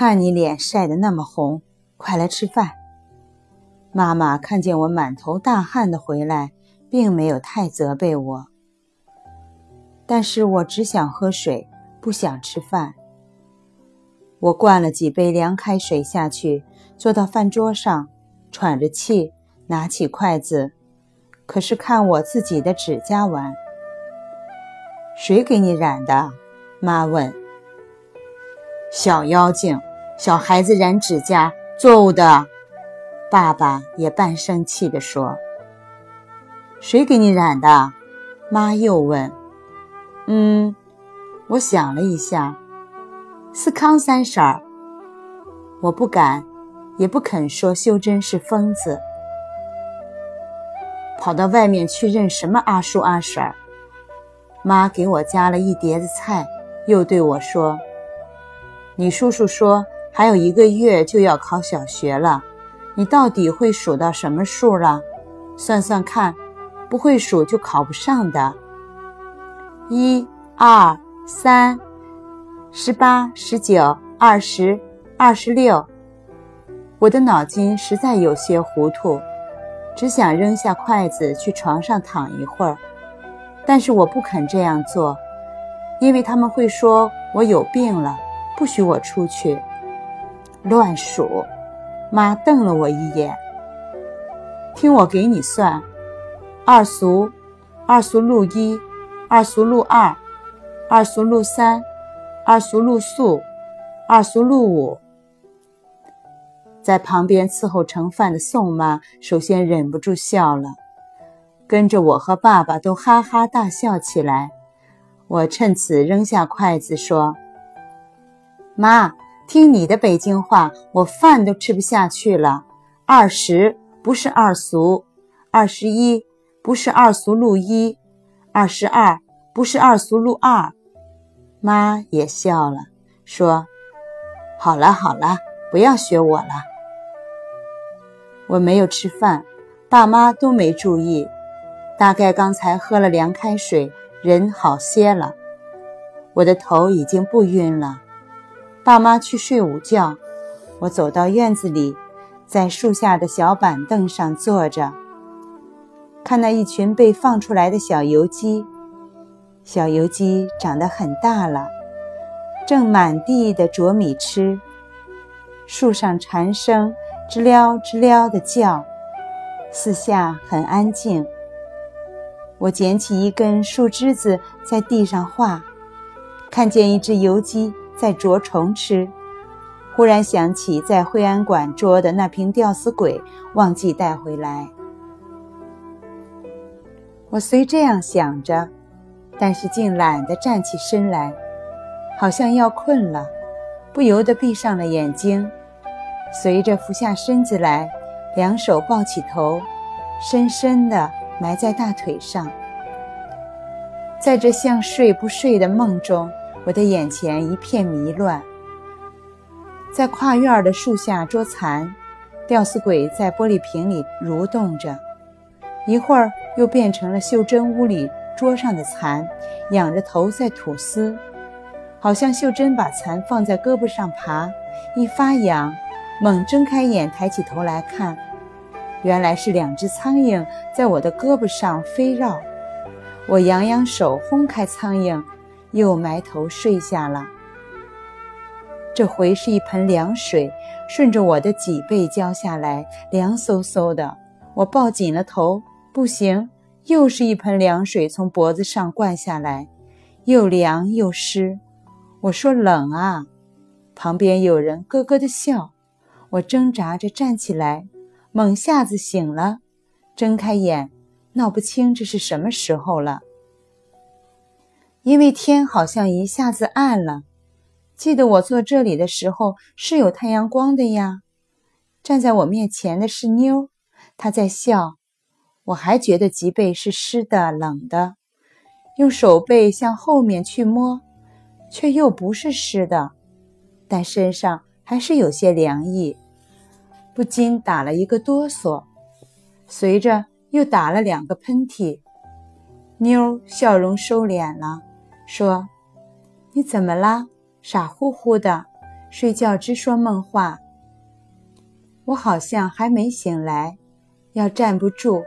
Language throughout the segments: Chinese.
看你脸晒得那么红，快来吃饭。妈妈看见我满头大汗的回来，并没有太责备我，但是我只想喝水，不想吃饭。我灌了几杯凉开水下去，坐到饭桌上，喘着气，拿起筷子，可是看我自己的指甲玩。谁给你染的？妈问。小妖精，小孩子染指甲，作物的。爸爸也半生气地说：“谁给你染的？”妈又问。“嗯，我想了一下，是康三婶儿。我不敢，也不肯说修真是疯子。跑到外面去认什么阿叔阿婶儿？妈给我夹了一碟子菜，又对我说。”你叔叔说还有一个月就要考小学了，你到底会数到什么数了？算算看，不会数就考不上的。一、二、三、十八、十九、二十、二十六。我的脑筋实在有些糊涂，只想扔下筷子去床上躺一会儿，但是我不肯这样做，因为他们会说我有病了。不许我出去，乱数。妈瞪了我一眼。听我给你算：二俗，二俗路一，二俗路二，二俗路三，二俗路四，二俗路五。在旁边伺候盛饭的宋妈首先忍不住笑了，跟着我和爸爸都哈哈大笑起来。我趁此扔下筷子说。妈，听你的北京话，我饭都吃不下去了。二十不是二俗，二十一不是二俗路一，二十二不是二俗路二。妈也笑了，说：“好了好了，不要学我了。”我没有吃饭，爸妈都没注意，大概刚才喝了凉开水，人好些了。我的头已经不晕了。爸妈去睡午觉，我走到院子里，在树下的小板凳上坐着，看那一群被放出来的小油鸡。小油鸡长得很大了，正满地的啄米吃。树上蝉声知了知了的叫，四下很安静。我捡起一根树枝子在地上画，看见一只油鸡。在捉虫吃，忽然想起在惠安馆捉的那瓶吊死鬼，忘记带回来。我虽这样想着，但是竟懒得站起身来，好像要困了，不由得闭上了眼睛，随着俯下身子来，两手抱起头，深深地埋在大腿上，在这像睡不睡的梦中。我的眼前一片迷乱，在跨院的树下捉蚕，吊死鬼在玻璃瓶里蠕动着，一会儿又变成了秀珍屋里桌上的蚕，仰着头在吐丝，好像秀珍把蚕放在胳膊上爬，一发痒，猛睁开眼抬起头来看，原来是两只苍蝇在我的胳膊上飞绕，我扬扬手轰开苍蝇。又埋头睡下了。这回是一盆凉水，顺着我的脊背浇下来，凉飕飕的。我抱紧了头，不行，又是一盆凉水从脖子上灌下来，又凉又湿。我说冷啊，旁边有人咯咯的笑。我挣扎着站起来，猛下子醒了，睁开眼，闹不清这是什么时候了。因为天好像一下子暗了，记得我坐这里的时候是有太阳光的呀。站在我面前的是妞，她在笑。我还觉得脊背是湿的、冷的，用手背向后面去摸，却又不是湿的，但身上还是有些凉意，不禁打了一个哆嗦，随着又打了两个喷嚏。妞笑容收敛了。说：“你怎么啦？傻乎乎的，睡觉直说梦话。我好像还没醒来，要站不住，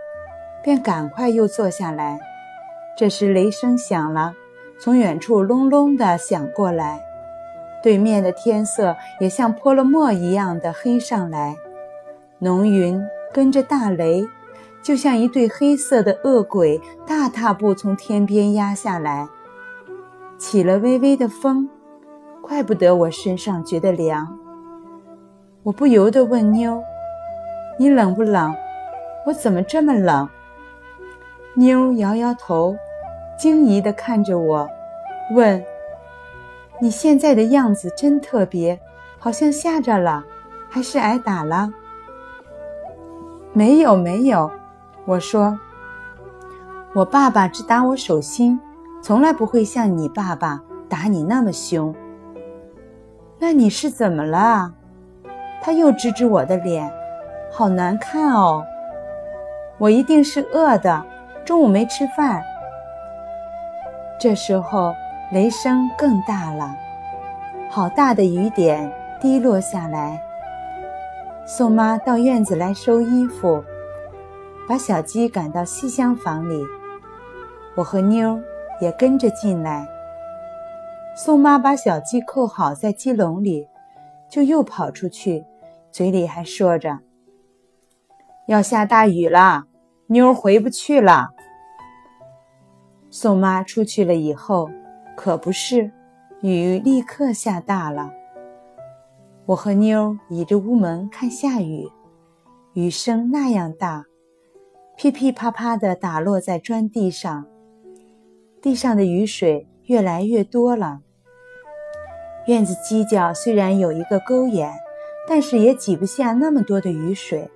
便赶快又坐下来。这时雷声响了，从远处隆隆的响过来，对面的天色也像泼了墨一样的黑上来，浓云跟着大雷，就像一对黑色的恶鬼，大踏步从天边压下来，起了微微的风，怪不得我身上觉得凉。我不由得问妞：“你冷不冷？我怎么这么冷？”妞摇摇头，惊疑地看着我，问：“你现在的样子真特别，好像吓着了，还是挨打了？”“没有，没有。”我说：“我爸爸只打我手心，从来不会像你爸爸打你那么凶。”“那你是怎么了？”他又指指我的脸，好难看哦！我一定是饿的，中午没吃饭。这时候雷声更大了，好大的雨点滴落下来。宋妈到院子来收衣服，把小鸡赶到西厢房里，我和妞也跟着进来。宋妈把小鸡扣好在鸡笼里，就又跑出去。嘴里还说着：“要下大雨了，妞儿回不去了。”宋妈出去了以后，可不是，雨立刻下大了。我和妞倚着屋门看下雨，雨声那样大，噼噼啪啪地打落在砖地上，地上的雨水越来越多了。院子犄角虽然有一个沟眼。但是也挤不下那么多的雨水，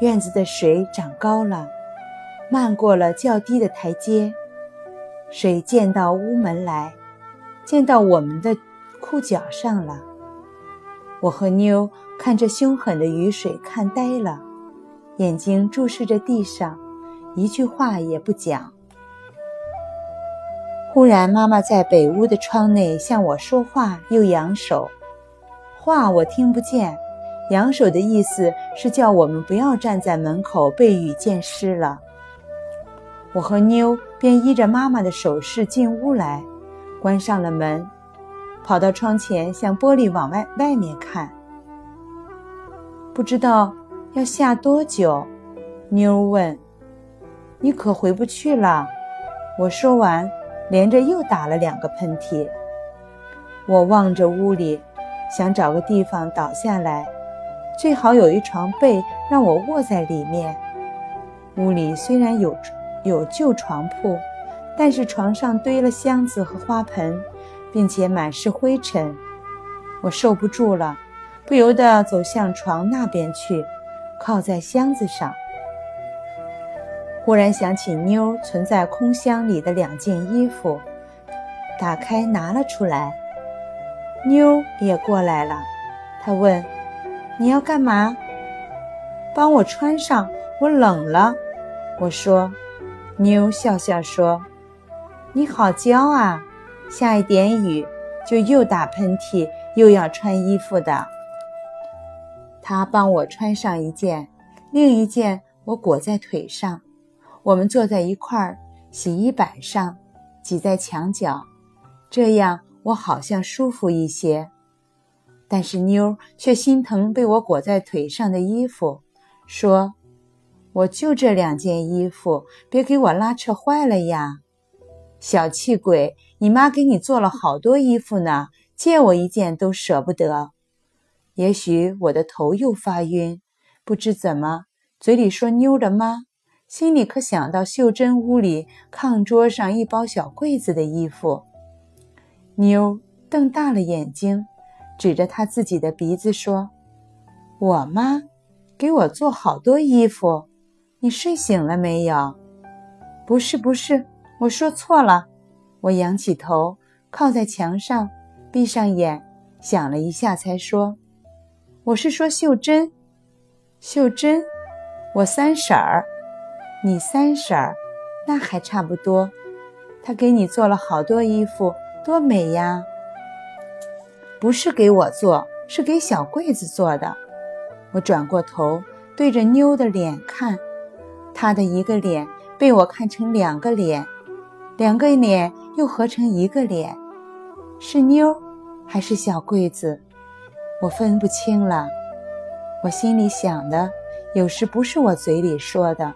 院子的水涨高了，漫过了较低的台阶，水溅到屋门来，溅到我们的裤脚上了。我和妞看着凶狠的雨水看呆了，眼睛注视着地上，一句话也不讲。忽然，妈妈在北屋的窗内向我说话，又扬手。话我听不见，扬手的意思是叫我们不要站在门口被雨溅湿了。我和妞便依着妈妈的手势进屋来，关上了门，跑到窗前向玻璃往外外面看。不知道要下多久，妞问：“你可回不去了？”我说完，连着又打了两个喷嚏。我望着屋里。想找个地方倒下来，最好有一床被让我卧在里面。屋里虽然有有旧床铺，但是床上堆了箱子和花盆，并且满是灰尘。我受不住了，不由得走向床那边去，靠在箱子上。忽然想起妞存在空箱里的两件衣服，打开拿了出来。妞也过来了，她问：“你要干嘛？”“帮我穿上，我冷了。”我说。妞笑笑说：“你好娇啊，下一点雨就又打喷嚏又要穿衣服的。”她帮我穿上一件，另一件我裹在腿上。我们坐在一块儿洗衣板上，挤在墙角，这样。我好像舒服一些，但是妞却心疼被我裹在腿上的衣服，说：“我就这两件衣服，别给我拉扯坏了呀！”小气鬼，你妈给你做了好多衣服呢，借我一件都舍不得。也许我的头又发晕，不知怎么，嘴里说妞的妈，心里可想到秀珍屋里炕桌上一包小柜子的衣服。妞瞪大了眼睛，指着他自己的鼻子说：“我妈给我做好多衣服，你睡醒了没有？”“不是，不是，我说错了。”我仰起头，靠在墙上，闭上眼，想了一下，才说：“我是说秀珍，秀珍，我三婶儿，你三婶儿，那还差不多。她给你做了好多衣服。”多美呀！不是给我做，是给小桂子做的。我转过头，对着妞的脸看，她的一个脸被我看成两个脸，两个脸又合成一个脸，是妞还是小桂子？我分不清了。我心里想的，有时不是我嘴里说的，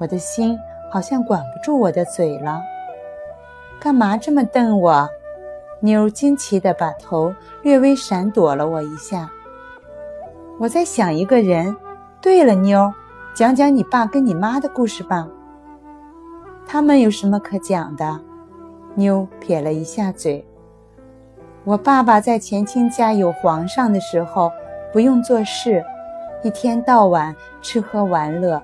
我的心好像管不住我的嘴了。干嘛这么瞪我？妞惊奇地把头略微闪躲了我一下。我在想一个人。对了，妞，讲讲你爸跟你妈的故事吧。他们有什么可讲的？妞撇了一下嘴。我爸爸在前清家有皇上的时候，不用做事，一天到晚吃喝玩乐。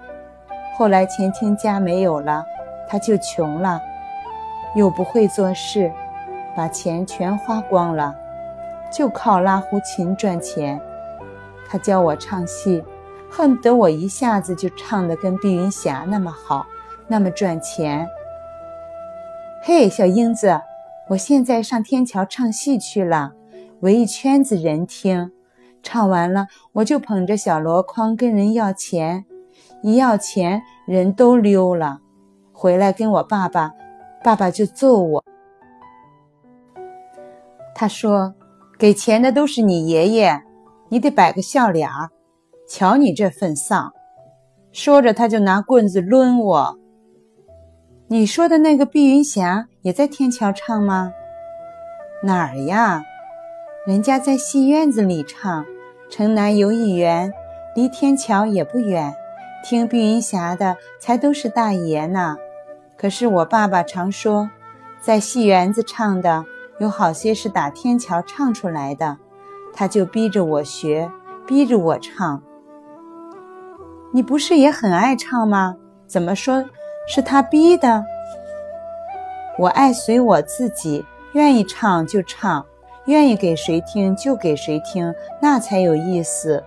后来前清家没有了，他就穷了，又不会做事。把钱全花光了，就靠拉胡琴赚钱。他教我唱戏，恨不得我一下子就唱得跟碧云霞那么好，那么赚钱。嘿，小英子，我现在上天桥唱戏去了，围一圈子人听。唱完了，我就捧着小箩筐跟人要钱，一要钱人都溜了。回来跟我爸爸，爸爸就揍我。他说：“给钱的都是你爷爷，你得摆个笑脸儿。瞧你这份丧！”说着，他就拿棍子抡我。你说的那个碧云霞也在天桥唱吗？哪儿呀？人家在戏院子里唱。城南游艺园离天桥也不远，听碧云霞的才都是大爷呢。可是我爸爸常说，在戏园子唱的。有好些是打天桥唱出来的，他就逼着我学，逼着我唱。你不是也很爱唱吗？怎么说是他逼的？我爱随我自己，愿意唱就唱，愿意给谁听就给谁听，那才有意思。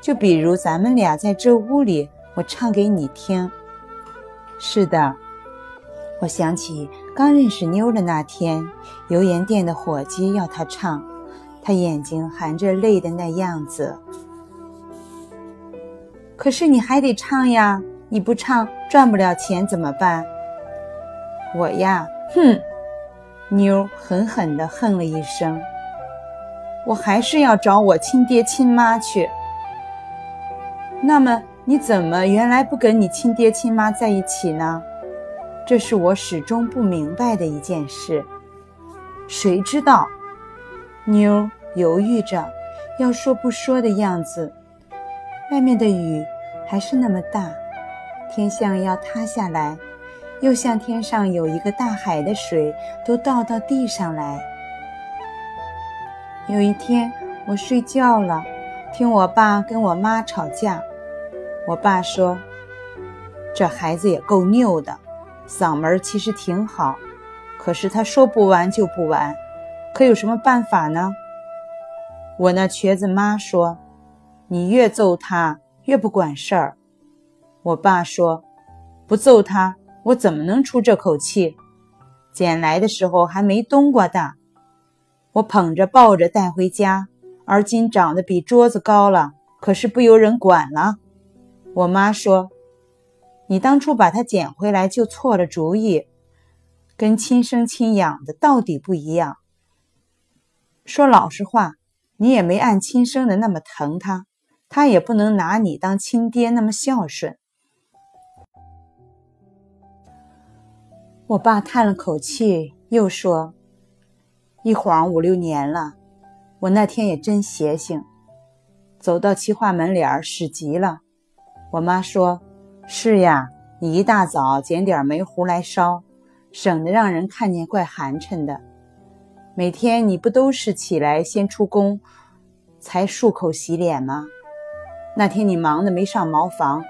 就比如咱们俩在这屋里，我唱给你听。是的。我想起刚认识妞的那天，油盐店的伙计要她唱，她眼睛含着泪的那样子。可是你还得唱呀，你不唱赚不了钱怎么办？我呀，哼！妞狠狠地哼了一声。我还是要找我亲爹亲妈去。那么你怎么原来不跟你亲爹亲妈在一起呢？这是我始终不明白的一件事。谁知道？妞犹豫着，要说不说的样子。外面的雨还是那么大，天像要塌下来，又像天上有一个大海的水都倒到地上来。有一天，我睡觉了，听我爸跟我妈吵架。我爸说：“这孩子也够拗的。”嗓门其实挺好，可是他说不完就不完，可有什么办法呢？我那瘸子妈说：“你越揍他越不管事儿。”我爸说：“不揍他，我怎么能出这口气？捡来的时候还没冬瓜大，我捧着抱着带回家，而今长得比桌子高了，可是不由人管了。”我妈说。你当初把它捡回来就错了主意，跟亲生亲养的到底不一样。说老实话，你也没按亲生的那么疼他，他也不能拿你当亲爹那么孝顺。我爸叹了口气，又说：“一晃五六年了，我那天也真邪性，走到齐化门脸儿使急了。”我妈说。是呀，你一大早捡点煤糊来烧，省得让人看见怪寒碜的。每天你不都是起来先出宫，才漱口洗脸吗？那天你忙得没上茅房，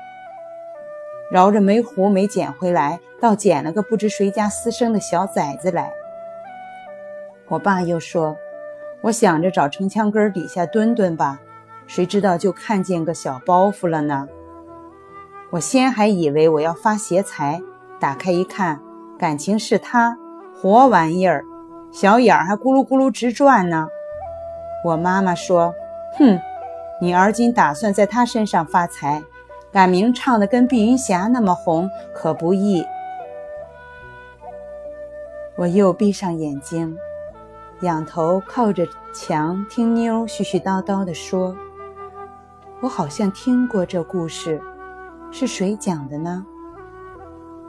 绕着煤糊没捡回来，倒捡了个不知谁家私生的小崽子来。我爸又说：“我想着找城墙根底下蹲蹲吧，谁知道就看见个小包袱了呢。”我先还以为我要发邪财，打开一看，感情是他活玩意儿，小眼儿还咕噜咕噜直转呢。我妈妈说：“哼，你而今打算在他身上发财，赶明唱的跟碧云霞那么红，可不易。”我又闭上眼睛，仰头靠着墙听妞絮絮叨叨地说：“我好像听过这故事，是谁讲的呢？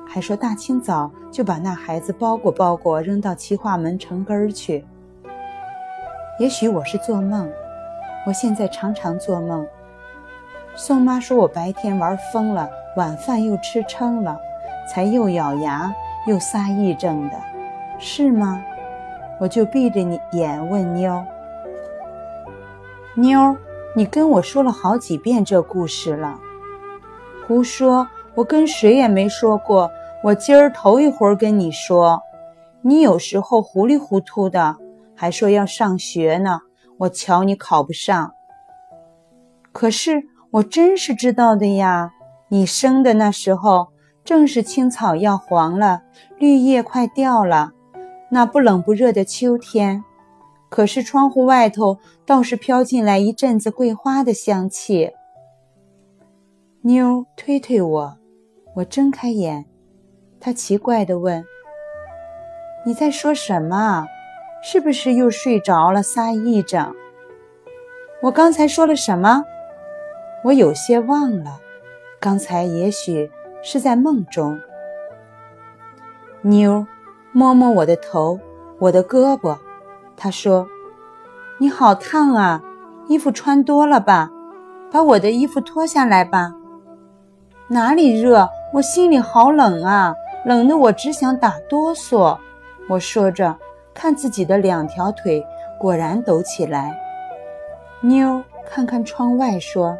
还说大清早就把那孩子包裹包裹扔到齐化门城根儿去。也许我是做梦，我现在常常做梦。宋妈说我白天玩疯了，晚饭又吃撑了，才又咬牙又撒癔症的。”是吗？我就闭着你眼问妞：“妞，你跟我说了好几遍这故事了。”胡说！我跟谁也没说过。我今儿头一回跟你说。你有时候糊里糊涂的，还说要上学呢。我瞧你考不上。可是我真是知道的呀。你生的那时候，正是青草要黄了，绿叶快掉了。那不冷不热的秋天，可是窗户外头倒是飘进来一阵子桂花的香气。妞推推我，我睁开眼，她奇怪地问：“你在说什么？是不是又睡着了撒癔症？”我刚才说了什么？我有些忘了，刚才也许是在梦中。妞。摸摸我的头，我的胳膊，她说：“你好烫啊，衣服穿多了吧？把我的衣服脱下来吧。”哪里热？我心里好冷啊，冷得我只想打哆嗦。我说着，看自己的两条腿，果然抖起来。妞看看窗外，说：“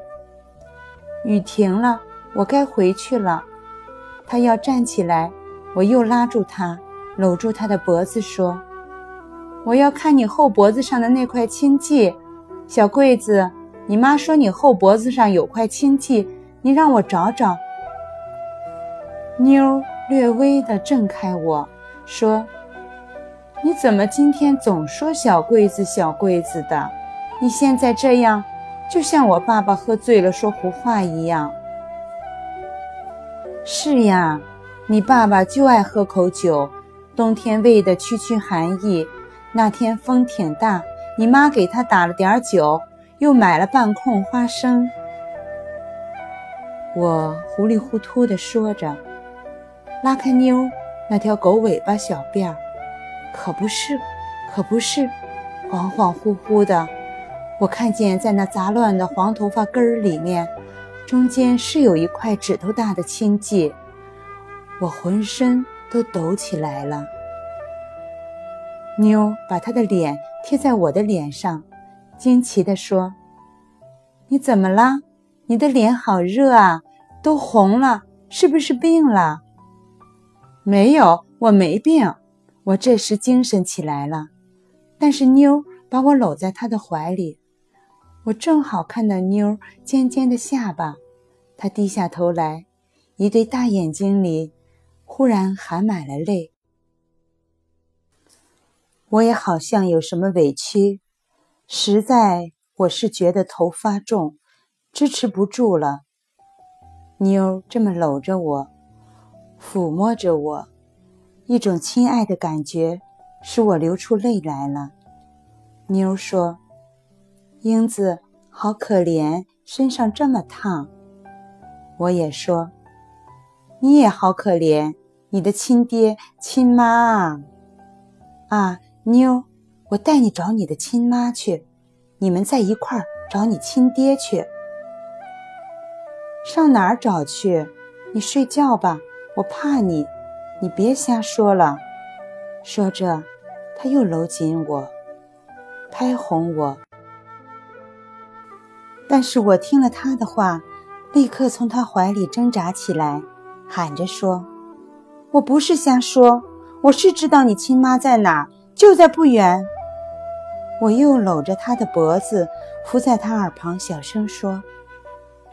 雨停了，我该回去了。”他要站起来，我又拉住他。搂住他的脖子说：“我要看你后脖子上的那块青迹，小桂子，你妈说你后脖子上有块青迹，你让我找找。”妞略微的挣开我说：“你怎么今天总说小桂子小桂子的？你现在这样，就像我爸爸喝醉了说胡话一样。”是呀，你爸爸就爱喝口酒。冬天喂的区区寒意，那天风挺大，你妈给他打了点酒，又买了半空花生。我糊里糊涂地说着，拉开妞那条狗尾巴小辫儿，可不是，可不是，恍恍惚惚的，我看见在那杂乱的黄头发根儿里面，中间是有一块指头大的青迹，我浑身。都抖起来了。妞把她的脸贴在我的脸上，惊奇地说：“你怎么了？你的脸好热啊，都红了，是不是病了？”“没有，我没病。”我这时精神起来了。但是妞把我搂在她的怀里，我正好看到妞尖尖的下巴，她低下头来，一对大眼睛里。忽然含满了泪，我也好像有什么委屈，实在我是觉得头发重，支持不住了。妞这么搂着我，抚摸着我，一种亲爱的感觉使我流出泪来了。妞说：“英子好可怜，身上这么烫。”我也说：“你也好可怜。”你的亲爹亲妈啊，啊，妞，我带你找你的亲妈去，你们在一块儿找你亲爹去。上哪儿找去？你睡觉吧，我怕你，你别瞎说了。说着，他又搂紧我，拍哄我。但是我听了他的话，立刻从他怀里挣扎起来，喊着说。我不是瞎说，我是知道你亲妈在哪，就在不远。我又搂着他的脖子，伏在他耳旁，小声说：“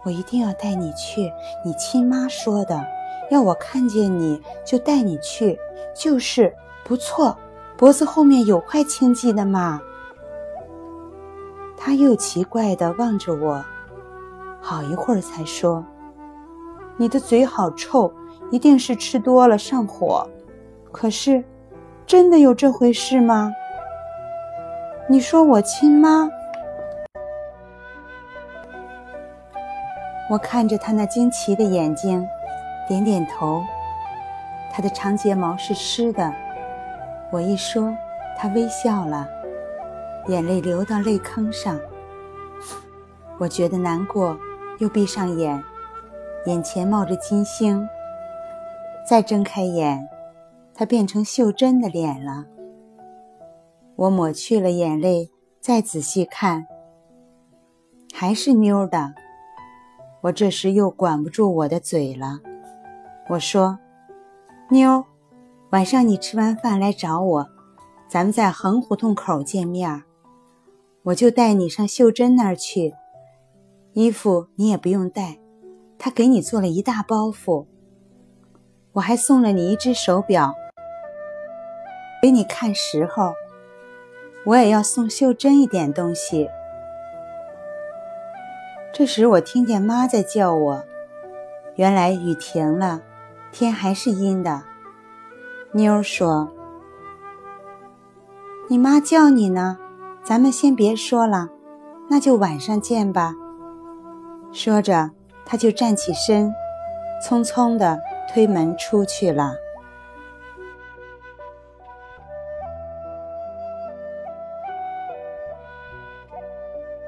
我一定要带你去，你亲妈说的，要我看见你就带你去，就是不错。脖子后面有块青迹的嘛。”他又奇怪地望着我，好一会儿才说：“你的嘴好臭，一定是吃多了上火。可是，真的有这回事吗？你说我亲妈？”我看着他那惊奇的眼睛，点点头。他的长睫毛是湿的，我一说，他微笑了。眼泪流到泪坑上，我觉得难过，又闭上眼，眼前冒着金星。再睁开眼，它变成秀珍的脸了。我抹去了眼泪，再仔细看，还是妞的。我这时又管不住我的嘴了，我说：“妞，晚上你吃完饭来找我，咱们在横胡同口见面。”我就带你上秀珍那儿去，衣服你也不用带，她给你做了一大包袱。我还送了你一只手表，给你看时候。我也要送秀珍一点东西。这时我听见妈在叫我，原来雨停了，天还是阴的。妞儿说：“你妈叫你呢。”咱们先别说了，那就晚上见吧。说着，他就站起身，匆匆地推门出去了。